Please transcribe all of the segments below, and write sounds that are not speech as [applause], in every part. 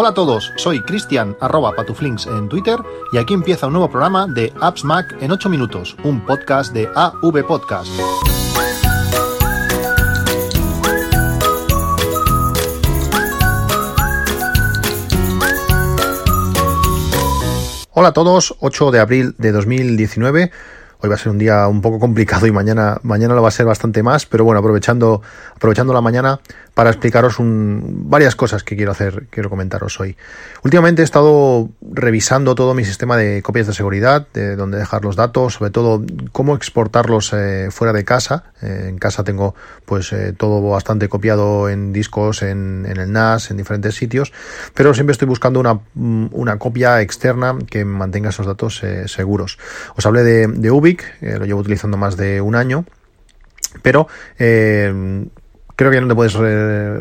Hola a todos, soy Cristian patuflinks en Twitter y aquí empieza un nuevo programa de Apps Mac en 8 minutos, un podcast de AV Podcast. Hola a todos, 8 de abril de 2019. Hoy va a ser un día un poco complicado y mañana, mañana lo va a ser bastante más, pero bueno, aprovechando, aprovechando la mañana para explicaros un, varias cosas que quiero hacer, quiero comentaros hoy. Últimamente he estado revisando todo mi sistema de copias de seguridad, de dónde dejar los datos, sobre todo cómo exportarlos eh, fuera de casa. Eh, en casa tengo pues eh, todo bastante copiado en discos, en, el NAS, en diferentes sitios, pero siempre estoy buscando una, una copia externa que mantenga esos datos seguros. Os hablé de, de Ubic, lo llevo utilizando más de un año, pero creo que ya no te puedes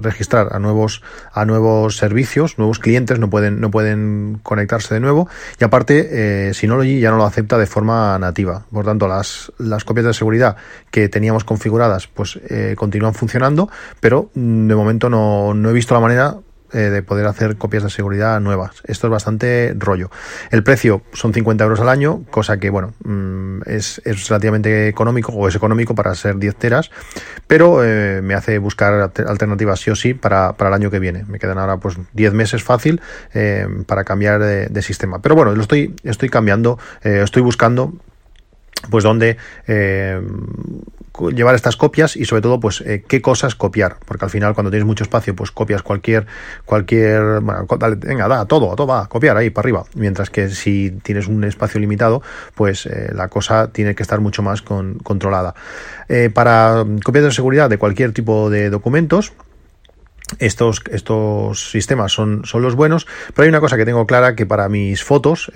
registrar a nuevos a nuevos servicios, nuevos clientes no pueden no pueden conectarse de nuevo y aparte eh, Synology ya no lo acepta de forma nativa. Por tanto, las las copias de seguridad que teníamos configuradas pues eh, continúan funcionando, pero mm, de momento no, no he visto la manera eh, de poder hacer copias de seguridad nuevas. Esto es bastante rollo. El precio son 50 euros al año, cosa que, bueno, mm, es, es, relativamente económico, o es económico para ser 10 teras, pero eh, me hace buscar alternativas sí o sí para, para, el año que viene. Me quedan ahora pues 10 meses fácil eh, para cambiar de, de, sistema. Pero bueno, lo estoy, estoy cambiando, eh, estoy buscando pues donde eh, llevar estas copias y sobre todo pues eh, qué cosas copiar porque al final cuando tienes mucho espacio pues copias cualquier cualquier venga da todo todo va copiar ahí para arriba. Mientras que si tienes un espacio limitado pues eh, la cosa tiene que estar mucho más con, controlada. Para copias de seguridad de cualquier tipo de documentos estos, estos sistemas son, son los buenos, pero hay una cosa que tengo clara que para mis fotos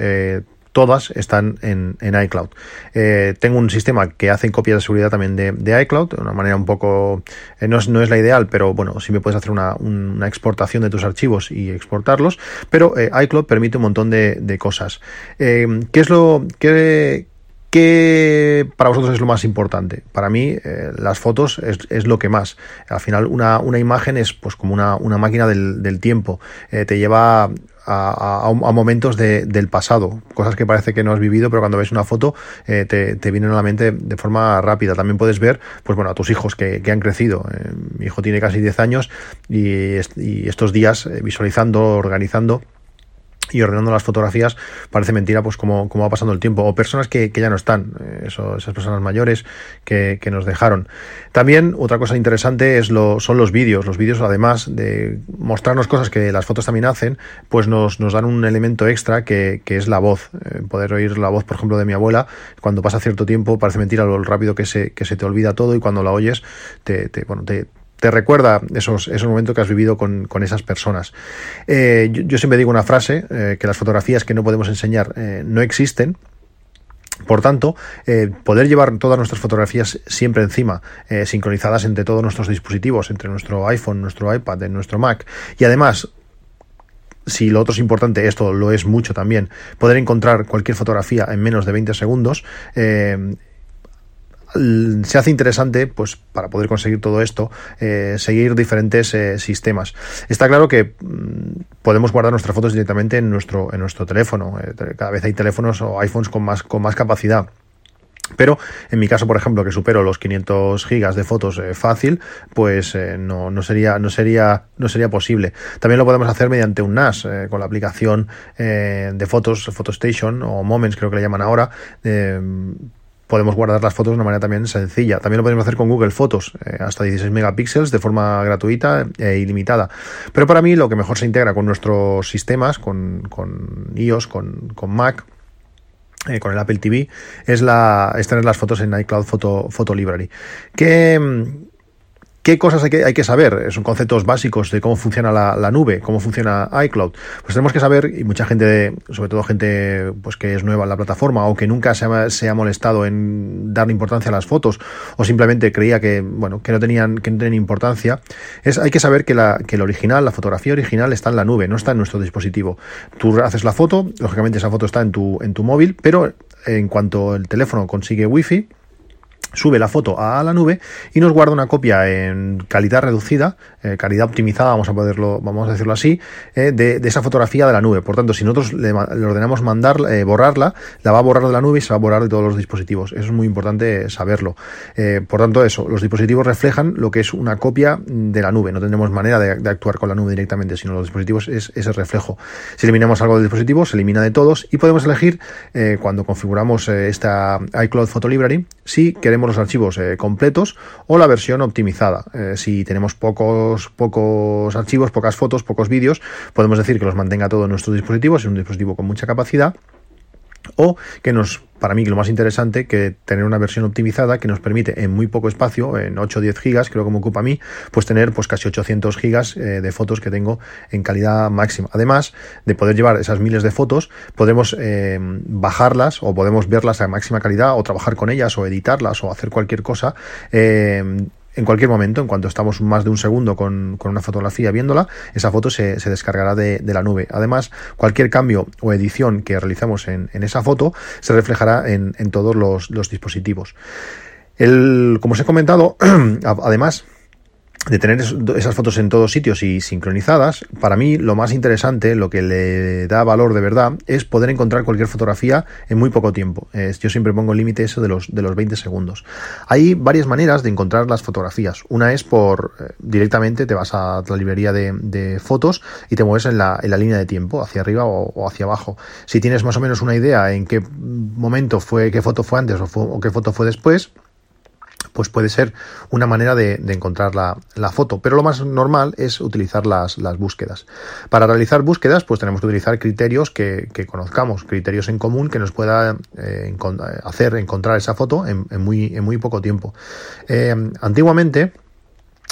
todas están en, en iCloud. Eh, tengo un sistema que hace copias de seguridad también de, iCloud, de una manera un poco, eh, no, es, no es la ideal, pero bueno, si me puedes hacer una, una exportación de tus archivos y exportarlos, pero eh, iCloud permite un montón de, cosas. ¿Qué es lo que... ¿Qué para vosotros es lo más importante? Para mí, las fotos es, es, lo que más. Al final, una, una imagen es pues como una, una máquina del, del tiempo. Te lleva a, a, a momentos de, del pasado, cosas que parece que no has vivido, pero cuando ves una foto eh, te, te, vienen a la mente de forma rápida. También puedes ver, pues bueno, a tus hijos que, que han crecido. Eh, mi hijo tiene casi 10 años y, y estos días eh, visualizando, organizando y ordenando las fotografías parece mentira pues como, como va pasando el tiempo. O personas que, que ya no están eh, esas personas mayores que, que, nos dejaron. También otra cosa interesante es lo, son los vídeos. Los vídeos además de mostrarnos cosas que las fotos también hacen pues nos, nos dan un elemento extra que, que es la voz. Eh, poder oír la voz por ejemplo de mi abuela cuando pasa cierto tiempo parece mentira lo rápido que se, que se te olvida todo y cuando la oyes te, te bueno te te recuerda esos, esos momentos que has vivido con, con esas personas. Eh, yo, siempre digo una frase, eh, que las fotografías que no podemos enseñar eh, no existen, por tanto, poder llevar todas nuestras fotografías siempre encima, sincronizadas entre todos nuestros dispositivos, entre nuestro iPhone, nuestro iPad, nuestro Mac, y además si lo otro es importante, esto lo es mucho también, poder encontrar cualquier fotografía en menos de 20 segundos, se hace interesante, pues para poder conseguir todo esto, eh, seguir diferentes eh, sistemas. Está claro que mmm, podemos guardar nuestras fotos directamente en nuestro, en nuestro teléfono. Eh, cada vez hay teléfonos o iPhones con más, con más capacidad. Pero en mi caso, por ejemplo, que supero los 500 gigas de fotos fácil, pues no, no, sería, no, sería, no sería posible. También lo podemos hacer mediante un NAS, con la aplicación de fotos, PhotoStation o Moments, creo que le llaman ahora podemos guardar las fotos de una manera también sencilla. También lo podemos hacer con Google Fotos, eh, hasta 16 megapíxeles de forma gratuita e ilimitada. Pero para mí lo que mejor se integra con nuestros sistemas, con, con iOS, con, con Mac, eh, con el Apple TV, es, la, es tener las fotos en iCloud Photo, Photo Library. Que ¿Qué cosas hay que, hay que saber? Son conceptos básicos de cómo funciona la, nube, cómo funciona iCloud. Pues tenemos que saber, y mucha gente, sobre todo gente pues que es nueva en la plataforma o que nunca se ha, molestado en darle importancia a las fotos o simplemente creía que, bueno, que no tenían, que no tenían importancia, es, hay que saber que, la, que el original, la fotografía original está en la nube, no está en nuestro dispositivo. Tú haces la foto, lógicamente esa foto está en tu, en tu móvil, pero en cuanto el teléfono consigue wifi, sube la foto a la nube y nos guarda una copia en calidad reducida, eh, calidad optimizada, vamos a poderlo, vamos a decirlo así, eh, de, esa fotografía de la nube. Por tanto, si nosotros le, ordenamos mandar, eh, borrarla, la va a borrar de la nube y se va a borrar de todos los dispositivos. Eso es muy importante saberlo. por tanto, eso, los dispositivos reflejan lo que es una copia de la nube. No tendremos manera de, actuar con la nube directamente, sino los dispositivos es ese reflejo. Si eliminamos algo del dispositivo, se elimina de todos y podemos elegir cuando configuramos esta iCloud Photo Library si queremos los archivos eh, completos o la versión optimizada. Eh, si tenemos pocos, pocos archivos, pocas fotos, pocos vídeos, podemos decir que los mantenga todo en nuestro dispositivo, es un dispositivo con mucha capacidad o que nos, para mí lo más interesante, que tener una versión optimizada que nos permite en muy poco espacio, en 8 o 10 gigas, creo que me ocupa a mí, pues tener pues casi 800 gigas eh, de fotos que tengo en calidad máxima. Además de poder llevar esas miles de fotos, podemos eh, bajarlas o podemos verlas a máxima calidad o trabajar con ellas o editarlas o hacer cualquier cosa eh, en cualquier momento, en cuanto estamos más de un segundo con, una fotografía viéndola, esa foto se, descargará de, la nube. Además, cualquier cambio o edición que realicemos en, esa foto se reflejará en, todos los, los dispositivos. El, como os he comentado, [clears throat] además, de tener esas fotos en todos sitios y sincronizadas, para mí lo más interesante, lo que le da valor de verdad, es poder encontrar cualquier fotografía en muy poco tiempo. yo siempre pongo el límite eso de los, de los 20 segundos. Hay varias maneras de encontrar las fotografías. Una es por eh, directamente te vas a la librería de, fotos y te mueves en la, en la, línea de tiempo, hacia arriba o, hacia abajo. Si tienes más o menos una idea en qué momento fue, qué foto fue antes o, o qué foto fue después, pues puede ser una manera de, encontrar la, foto. Pero lo más normal es utilizar las, búsquedas. Para realizar búsquedas, pues tenemos que utilizar criterios que, conozcamos, criterios en común que nos pueda eh, hacer encontrar esa foto en, muy, poco tiempo. Eh, antiguamente,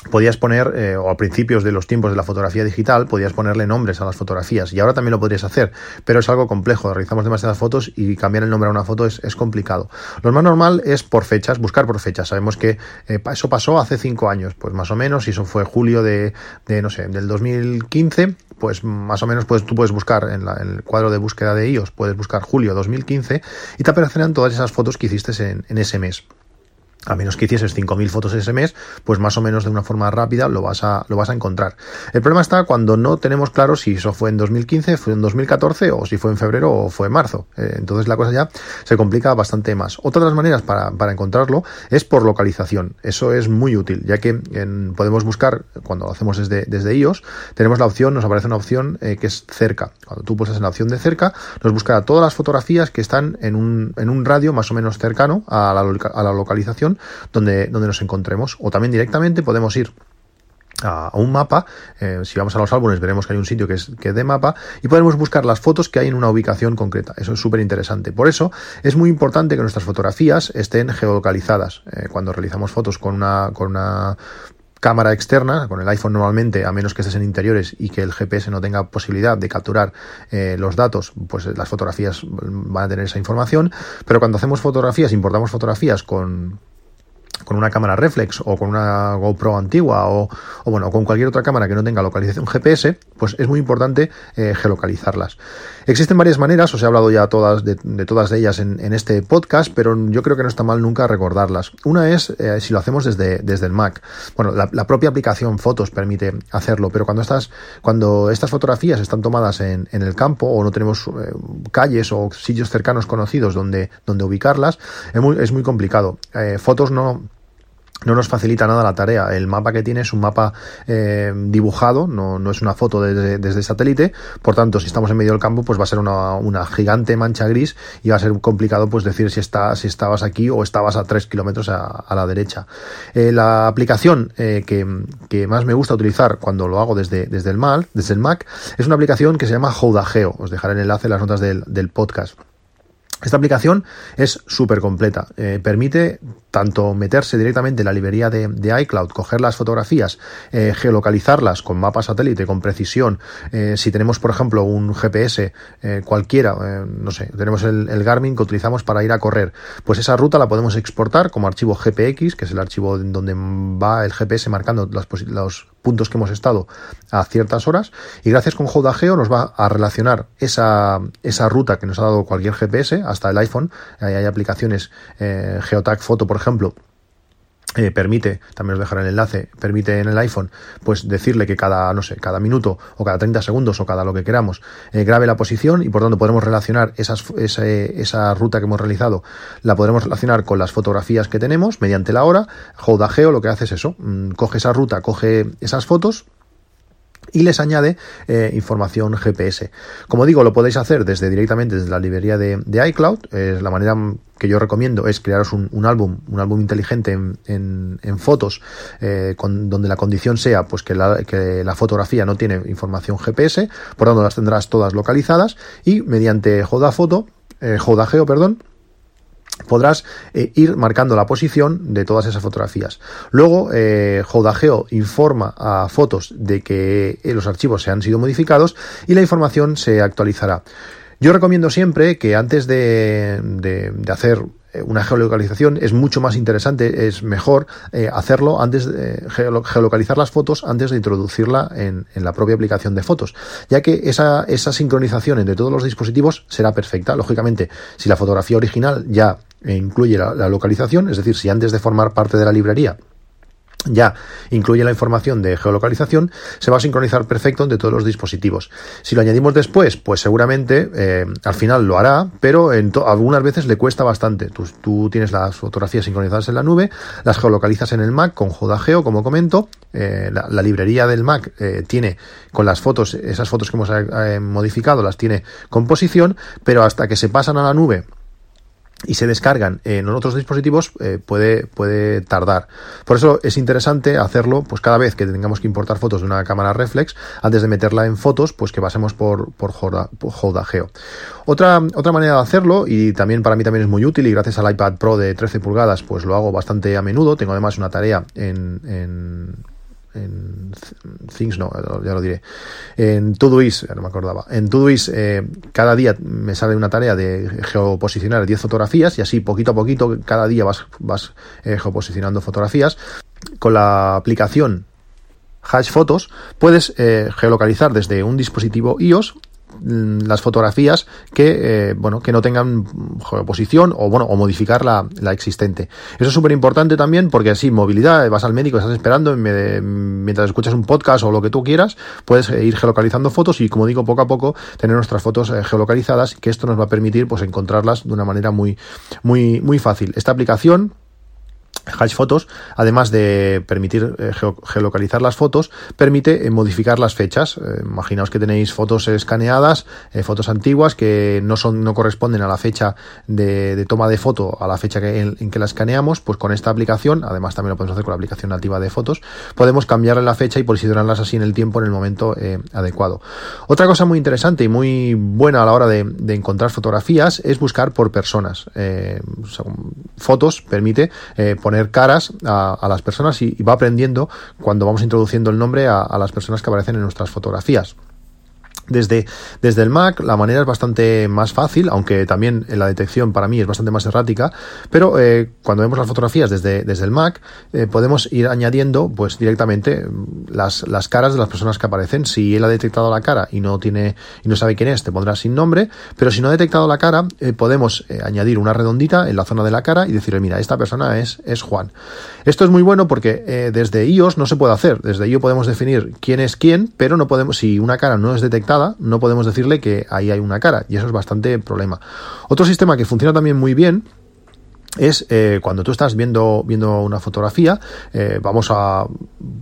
podías poner, eh, o a principios de los tiempos de la fotografía digital, podías ponerle nombres a las fotografías y ahora también lo podrías hacer, pero es algo complejo, realizamos demasiadas fotos y cambiar el nombre a una foto es, complicado. Lo más normal es por fechas, buscar por fechas. Sabemos que eh, eso pasó hace cinco años, pues más o menos, y eso fue julio de, de no sé, del 2015, pues más o menos pues, tú puedes buscar en, el cuadro de búsqueda de iOS, puedes buscar julio 2015 y te aparecerán todas esas fotos que hiciste en, en ese mes a menos que hicieses 5.000 fotos ese mes, pues más o menos de una forma rápida lo vas, a, lo vas a encontrar. El problema está cuando no tenemos claro si eso fue en 2015, fue en 2014 o si fue en febrero o fue en marzo. Eh, entonces la cosa ya se complica bastante más. Otra de las maneras para, encontrarlo es por localización. Eso es muy útil, ya que podemos buscar, cuando lo hacemos desde, desde iOS, tenemos la opción, nos aparece una opción eh, que es cerca. Cuando tú pulsas en la opción de cerca, nos buscará todas las fotografías que están en un, en un radio más o menos cercano a la localización donde, donde nos encontremos. O también directamente podemos ir a, un mapa, eh, si vamos a los álbumes veremos que hay un sitio que es que de mapa y podemos buscar las fotos que hay en una ubicación concreta. Eso es súper interesante. Por eso es muy importante que nuestras fotografías estén geolocalizadas. Eh, cuando realizamos fotos con una, con una cámara externa, con el iPhone normalmente, a menos que estés en interiores y que el GPS no tenga posibilidad de capturar eh, los datos, pues las fotografías van a tener esa información. Pero cuando hacemos fotografías, importamos fotografías con, con una cámara reflex o con una GoPro antigua o, o, bueno con cualquier otra cámara que no tenga localización GPS pues es muy importante eh, geolocalizarlas. Existen varias maneras os he hablado ya todas de, todas ellas en, este podcast pero yo creo que no está mal nunca recordarlas. Una es eh, si lo hacemos desde, desde el Mac. Bueno la, propia aplicación fotos permite hacerlo pero cuando estas cuando estas fotografías están tomadas en, en el campo o no tenemos eh, calles o sitios cercanos conocidos donde donde ubicarlas es muy, es muy complicado. Fotos no no nos facilita nada la tarea. El mapa que tiene es un mapa eh, dibujado, no, no, es una foto desde, desde, satélite. Por tanto, si estamos en medio del campo, pues va a ser una, una gigante mancha gris y va a ser complicado pues decir si, está, si estabas aquí o estabas a 3 kilómetros a, la derecha. Eh, la aplicación eh, que, que, más me gusta utilizar cuando lo hago desde, desde, el Mac, desde el Mac es una aplicación que se llama Houdageo. Os dejaré el enlace en las notas del, del podcast. Esta aplicación es súper completa. Eh, permite tanto meterse directamente en la librería de, iCloud, coger las fotografías, eh, geolocalizarlas con mapa satélite, con precisión. Eh, si tenemos, por ejemplo, un GPS cualquiera, no sé, tenemos el, Garmin que utilizamos para ir a correr, pues esa ruta la podemos exportar como archivo GPX, que es el archivo donde va el GPS marcando los, los puntos que hemos estado a ciertas horas y gracias con Geo nos va a relacionar esa, esa ruta que nos ha dado cualquier GPS hasta el iPhone. hay aplicaciones, eh, Geotag Photo, por ejemplo, eh, permite, también os dejaré el enlace, permite en el iPhone, pues decirle que cada, no sé, cada minuto o cada 30 segundos o cada lo que queramos, eh, grabe la posición y por tanto podremos relacionar esas, esa, esa, ruta que hemos realizado, la podremos relacionar con las fotografías que tenemos mediante la hora. Geo lo que hace es eso, mm, coge esa ruta, coge esas fotos y les añade eh, información GPS. Como digo, lo podéis hacer desde directamente desde la librería de, iCloud. Es la manera que yo recomiendo es crearos un, álbum, un álbum inteligente en, fotos, eh, con, donde la condición sea pues que la, fotografía no tiene información GPS, por tanto las tendrás todas localizadas y mediante Joda Foto, eh, Geo, perdón, podrás eh, ir marcando la posición de todas esas fotografías. Luego, eh, Jodageo informa a fotos de que eh, los archivos se han sido modificados y la información se actualizará. Yo recomiendo siempre que antes de, de, hacer una geolocalización es mucho más interesante, es mejor hacerlo antes de geolocalizar las fotos antes de introducirla en, en, la propia aplicación de fotos, ya que esa, esa sincronización entre todos los dispositivos será perfecta. Lógicamente, si la fotografía original ya incluye la, localización, es decir, si antes de formar parte de la librería ya incluye la información de geolocalización, se va a sincronizar perfecto entre todos los dispositivos. Si lo añadimos después, pues seguramente eh, al final lo hará, pero en algunas veces le cuesta bastante. Tú, tienes las fotografías sincronizadas en la nube, las geolocalizas en el Mac con Jodageo, como comento. Eh, la, librería del Mac eh, tiene con las fotos, esas fotos que hemos modificado, las tiene con posición, pero hasta que se pasan a la nube y se descargan en otros dispositivos eh, puede, puede tardar. Por eso es interesante hacerlo pues cada vez que tengamos que importar fotos de una cámara reflex, antes de meterla en fotos, pues que pasemos por, por, Jodageo. Otra, otra manera de hacerlo, y también para mí también es muy útil, y gracias al iPad Pro de 13 pulgadas, pues lo hago bastante a menudo. Tengo además una tarea en, en en Things no, ya lo diré, en Todoist, no me acordaba, en Todoist eh, cada día me sale una tarea de geoposicionar 10 fotografías y así poquito a poquito cada día vas, vas eh, geoposicionando fotografías. Con la aplicación Hash Photos puedes eh, geolocalizar desde un dispositivo iOS las fotografías que eh, bueno que no tengan posición o bueno o modificar la, existente. Eso es súper importante también porque así movilidad vas al médico estás esperando mientras escuchas un podcast o lo que tú quieras puedes eh, ir geolocalizando fotos y como digo poco a poco tener nuestras fotos eh, geolocalizadas que esto nos va a permitir pues encontrarlas de una manera muy muy muy fácil. Esta aplicación Hash Photos, además de permitir eh, geolocalizar las fotos, permite eh, modificar las fechas. Eh, imaginaos que tenéis fotos escaneadas, fotos antiguas que no son, no corresponden a la fecha de, toma de foto, a la fecha en, que la escaneamos, pues con esta aplicación, además también lo podemos hacer con la aplicación nativa de fotos, podemos cambiarle la fecha y posicionarlas así en el tiempo, en el momento adecuado. Otra cosa muy interesante y muy buena a la hora de, encontrar fotografías es buscar por personas. fotos permite poner caras a, las personas y, va aprendiendo cuando vamos introduciendo el nombre a las personas que aparecen en nuestras fotografías. Desde, desde el Mac la manera es bastante más fácil, aunque también la detección para mí es bastante más errática, pero eh, cuando vemos las fotografías desde, desde el Mac eh, podemos ir añadiendo pues directamente mm, las, las caras de las personas que aparecen. Si él ha detectado la cara y no tiene y no sabe quién es, te pondrá sin nombre, pero si no ha detectado la cara, eh, podemos añadir una redondita en la zona de la cara y decirle, mira, esta persona es, es Juan. Esto es muy bueno porque desde iOS no se puede hacer, desde iOS podemos definir quién es quién, pero no podemos, si una cara no es detectada, no podemos decirle que ahí hay una cara, y eso es bastante problema. Otro sistema que funciona también muy bien es eh, cuando tú estás viendo, viendo una fotografía, eh, vamos a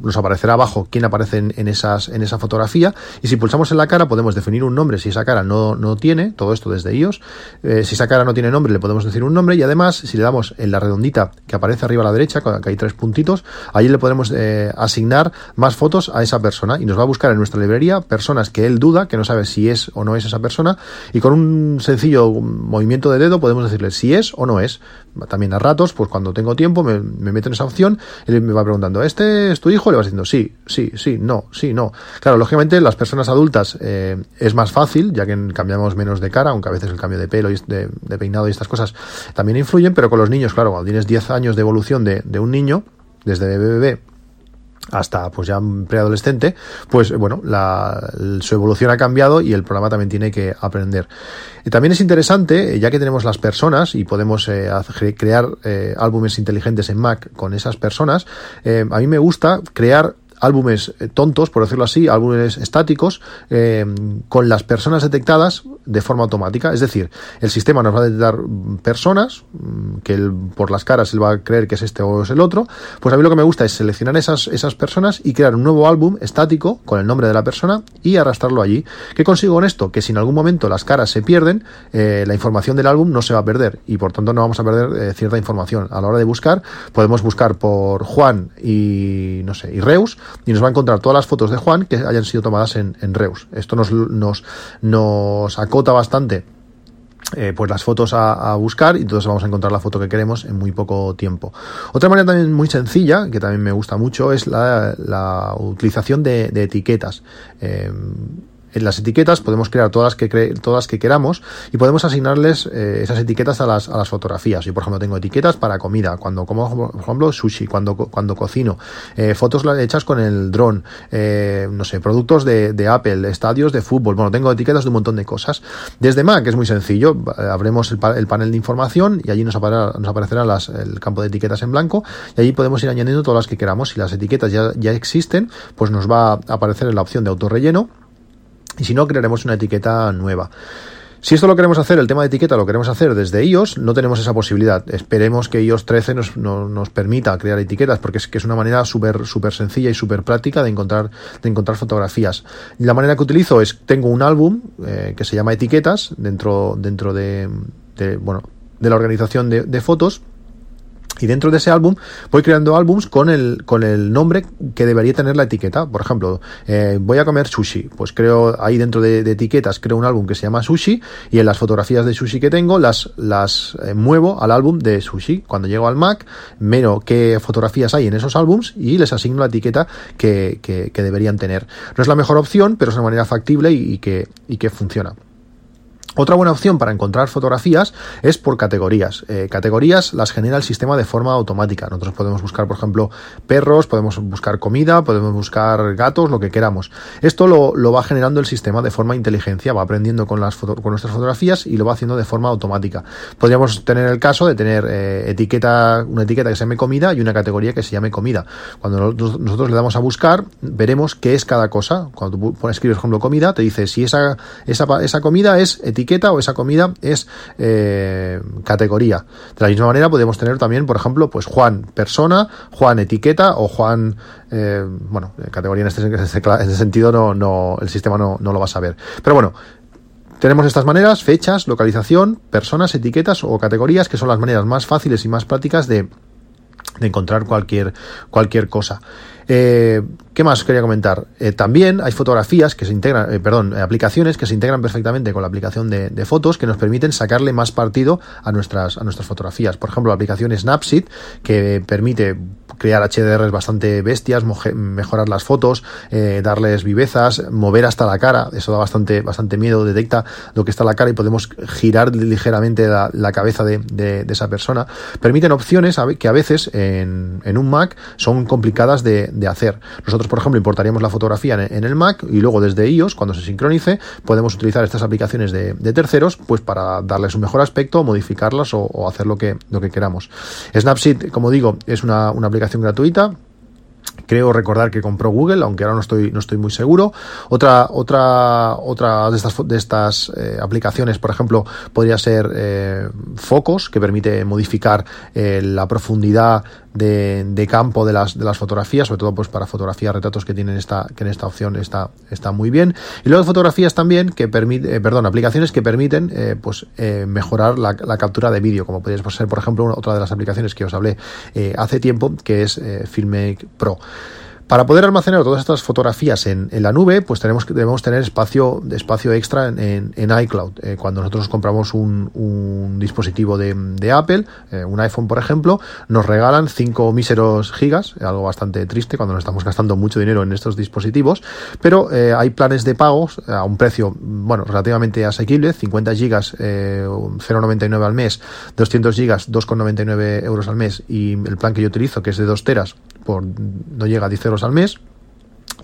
nos aparecerá abajo quién aparece en, esas, en esa fotografía y si pulsamos en la cara podemos definir un nombre. Si esa cara no, no tiene, todo esto desde iOS, eh, si esa cara no tiene nombre le podemos decir un nombre y además si le damos en la redondita que aparece arriba a la derecha, que hay tres puntitos, ahí le podemos asignar más fotos a esa persona y nos va a buscar en nuestra librería personas que él duda, que no sabe si es o no es esa persona y con un sencillo movimiento de dedo podemos decirle si es o no es también a ratos, pues cuando tengo tiempo me, meto en esa opción y me va preguntando, ¿este es tu hijo? Le vas diciendo, sí, sí, sí, no, sí, no. Claro, lógicamente las personas adultas eh, es más fácil, ya que cambiamos menos de cara, aunque a veces el cambio de pelo y de, peinado y estas cosas también influyen, pero con los niños, claro, cuando tienes 10 años de evolución de, de un niño, desde bebé hasta pues ya preadolescente, pues bueno, la, su evolución ha cambiado y el programa también tiene que aprender. Y también es interesante, ya que tenemos las personas y podemos eh, crear eh, álbumes inteligentes en Mac con esas personas, eh, a mí me gusta crear álbumes eh, tontos, por decirlo así, álbumes estáticos, eh, con las personas detectadas de forma automática. Es decir, el sistema nos va a detectar personas, mm, que por las caras él va a creer que es este o es el otro. Pues a mí lo que me gusta es seleccionar esas, esas personas y crear un nuevo álbum estático con el nombre de la persona y arrastrarlo allí. ¿Qué consigo con esto? Que si en algún momento las caras se pierden, eh, la información del álbum no se va a perder y por tanto no vamos a perder cierta información. A la hora de buscar, podemos buscar por Juan y, no sé, y Reus y nos va a encontrar todas las fotos de Juan que hayan sido tomadas en, Reus. Esto nos, nos, nos acota bastante eh, pues las fotos a, buscar y entonces vamos a encontrar la foto que queremos en muy poco tiempo. Otra manera también muy sencilla, que también me gusta mucho, es la, utilización de, etiquetas. Eh, en las etiquetas podemos crear todas las que, todas que queramos y podemos asignarles eh, esas etiquetas a las, a las fotografías. Yo, por ejemplo, tengo etiquetas para comida, cuando como, por ejemplo, sushi, cuando, cuando cocino, eh, fotos hechas con el dron, eh, no sé, productos de, Apple, estadios de fútbol. Bueno, tengo etiquetas de un montón de cosas. Desde Mac es muy sencillo, abremos el, el panel de información y allí nos, aparecerá, nos aparecerá las, el campo de etiquetas en blanco y allí podemos ir añadiendo todas las que queramos. Si las etiquetas ya, ya existen, pues nos va a aparecer la opción de autorrelleno y si no, crearemos una etiqueta nueva. Si esto lo queremos hacer, el tema de etiqueta lo queremos hacer desde iOS, no tenemos esa posibilidad. Esperemos que iOS 13 nos, nos, permita crear etiquetas, porque es que es una manera súper súper sencilla y súper práctica de encontrar, de encontrar fotografías. La manera que utilizo es, tengo un álbum eh, que se llama etiquetas dentro, dentro de, bueno, de la organización de fotos y dentro de ese álbum voy creando álbums con el, con el nombre que debería tener la etiqueta. Por ejemplo, eh, voy a comer sushi. Pues creo ahí dentro de, etiquetas, creo un álbum que se llama sushi y en las fotografías de sushi que tengo las, las eh, muevo al álbum de sushi. Cuando llego al Mac, miro qué fotografías hay en esos álbums y les asigno la etiqueta que, que, que deberían tener. No es la mejor opción, pero es una manera factible y que, y que funciona. Otra buena opción para encontrar fotografías es por categorías. Eh, categorías las genera el sistema de forma automática. Nosotros podemos buscar, por ejemplo, perros, podemos buscar comida, podemos buscar gatos, lo que queramos. Esto lo, va generando el sistema de forma inteligencia, va aprendiendo con, las con nuestras fotografías y lo va haciendo de forma automática. Podríamos tener el caso de tener eh, etiqueta, una etiqueta que se llame comida y una categoría que se llame comida. Cuando nosotros, le damos a buscar, veremos qué es cada cosa. Cuando tú escribes, por ejemplo, comida, te dice si esa, esa, esa comida es etiqueta o esa comida es eh, categoría. De la misma manera podemos tener también, por ejemplo, pues Juan persona, Juan etiqueta o Juan, eh, bueno, categoría en este, en este, sentido no, no, el sistema no, no lo va a saber. Pero bueno, tenemos estas maneras, fechas, localización, personas, etiquetas o categorías, que son las maneras más fáciles y más prácticas de, de encontrar cualquier, cualquier cosa. Eh, ¿Qué más quería comentar? Eh, también hay fotografías que se integran, eh, perdón, aplicaciones que se integran perfectamente con la aplicación de, fotos que nos permiten sacarle más partido a nuestras, a nuestras fotografías. Por ejemplo, la aplicación Snapseed que permite crear HDRs bastante bestias, mejorar las fotos, darles vivezas, mover hasta la cara. Eso da bastante, bastante miedo. Detecta lo que está en la cara y podemos girar ligeramente la, cabeza de, esa persona. Permiten opciones que a veces en, en un Mac son complicadas de, de hacer. Nosotros, por ejemplo, importaríamos la fotografía en, el Mac y luego desde iOS, cuando se sincronice, podemos utilizar estas aplicaciones de, terceros pues para darles un mejor aspecto, modificarlas o, hacer lo que, lo que queramos. Snapseed, como digo, es una, una aplicación gratuita creo recordar que compró Google, aunque ahora no estoy, no estoy muy seguro. Otra, otra, otra de estas, de estas eh, aplicaciones, por ejemplo, podría ser eh, Focos, que permite modificar eh, la profundidad de, campo de las, de las fotografías, sobre todo pues para fotografías, retratos que tienen esta, que en esta opción está, está muy bien. Y luego fotografías también que permiten, perdón, aplicaciones que permiten pues mejorar la, captura de vídeo, como podría ser, por ejemplo, otra de las aplicaciones que os hablé hace tiempo, que es Filmic Pro. Para poder almacenar todas estas fotografías en, la nube, pues tenemos que, debemos tener espacio, espacio extra en, iCloud. Eh, cuando nosotros compramos un, dispositivo de, Apple, eh, un iPhone por ejemplo, nos regalan 5 míseros gigas, algo bastante triste cuando nos estamos gastando mucho dinero en estos dispositivos, pero eh, hay planes de pagos a un precio, bueno, relativamente asequible, 50 gigas 0,99 al mes, 200 gigas 2,99 euros al mes y el plan que yo utilizo, que es de 2 teras, por, no llega a 10 euros al mes.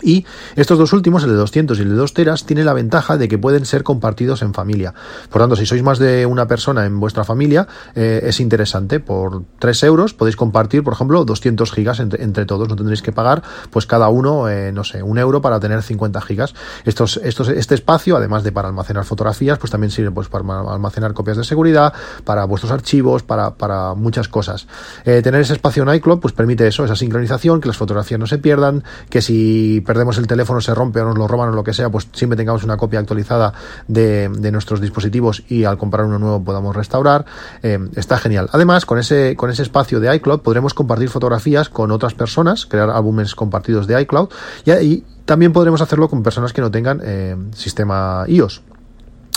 Y estos dos últimos, el de 200 y el de 2 teras, tiene la ventaja de que pueden ser compartidos en familia. Por tanto, si sois más de una persona en vuestra familia, eh, es interesante. Por 3 euros podéis compartir, por ejemplo, 200 gigas entre, todos. No tendréis que pagar, pues cada uno, eh, no sé, un euro para tener 50 gigas. Estos, estos, este espacio, además de para almacenar fotografías, pues también sirve pues, para almacenar copias de seguridad, para vuestros archivos, para, para muchas cosas. Eh, tener ese espacio en iCloud, pues permite eso, esa sincronización, que las fotografías no se pierdan, que si perdemos el teléfono, se rompe o nos lo roban o lo que sea, pues siempre tengamos una copia actualizada de, nuestros dispositivos y al comprar uno nuevo podamos restaurar. Eh, está genial. Además, con ese, con ese espacio de iCloud podremos compartir fotografías con otras personas, crear álbumes compartidos de iCloud y, también podremos hacerlo con personas que no tengan eh, sistema iOS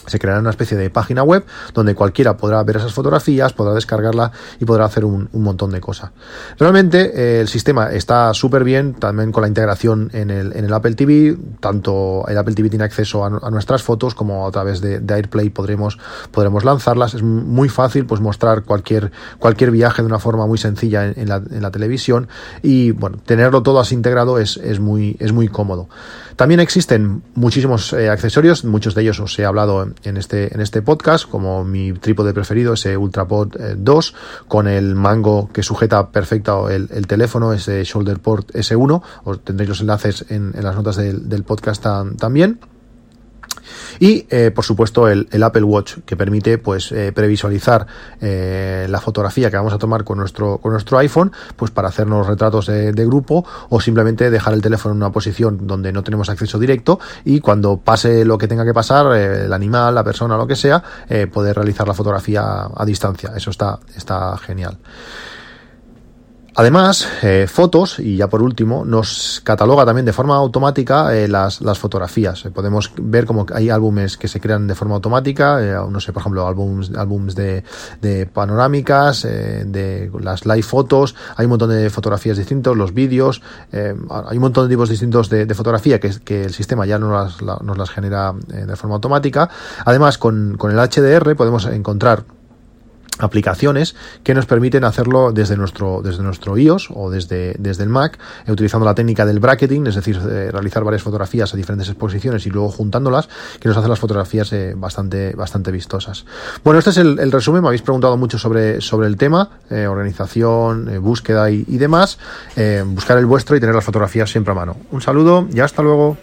se creará una especie de página web donde cualquiera podrá ver esas fotografías, podrá descargarla y podrá hacer un, montón de cosas. Realmente eh, el sistema está súper bien, también con la integración en el, en el, Apple TV, tanto el Apple TV tiene acceso a, nuestras fotos como a través de, AirPlay podremos, podremos lanzarlas. Es muy fácil pues mostrar cualquier, cualquier viaje de una forma muy sencilla en, la, en la, televisión y bueno, tenerlo todo así integrado es, es, muy, es muy cómodo. También existen muchísimos eh, accesorios, muchos de ellos os he hablado en este, en este podcast, como mi trípode preferido, ese Ultrapod 2, eh, con el mango que sujeta perfecto el, teléfono, ese Shoulder Port S1, os tendréis los enlaces en, las notas del, podcast también. Y, eh, por supuesto, el, Apple Watch, que permite pues eh, previsualizar eh, la fotografía que vamos a tomar con nuestro, con nuestro iPhone, pues para hacernos retratos de, grupo o simplemente dejar el teléfono en una posición donde no tenemos acceso directo y cuando pase lo que tenga que pasar, el animal, la persona, lo que sea, poder realizar la fotografía a distancia. Eso está, está genial. Además, eh, fotos, y ya por último, nos cataloga también de forma automática eh, las, fotografías. Eh, podemos ver como hay álbumes que se crean de forma automática, no sé, por ejemplo, álbumes, álbumes de, panorámicas, de las live fotos, hay un montón de fotografías distintos, los vídeos, hay un montón de tipos distintos de, fotografía que, el sistema ya nos las genera de forma automática. Además, con el HDR podemos encontrar aplicaciones que nos permiten hacerlo desde nuestro, desde nuestro iOS o desde, desde el Mac, eh, utilizando la técnica del bracketing, es decir, eh, realizar varias fotografías a diferentes exposiciones y luego juntándolas, que nos hace las fotografías eh, bastante, bastante vistosas. Bueno, este es el, resumen, me habéis preguntado mucho sobre, sobre el tema, organización, búsqueda y, y demás, buscar el vuestro y tener las fotografías siempre a mano. Un saludo y hasta luego.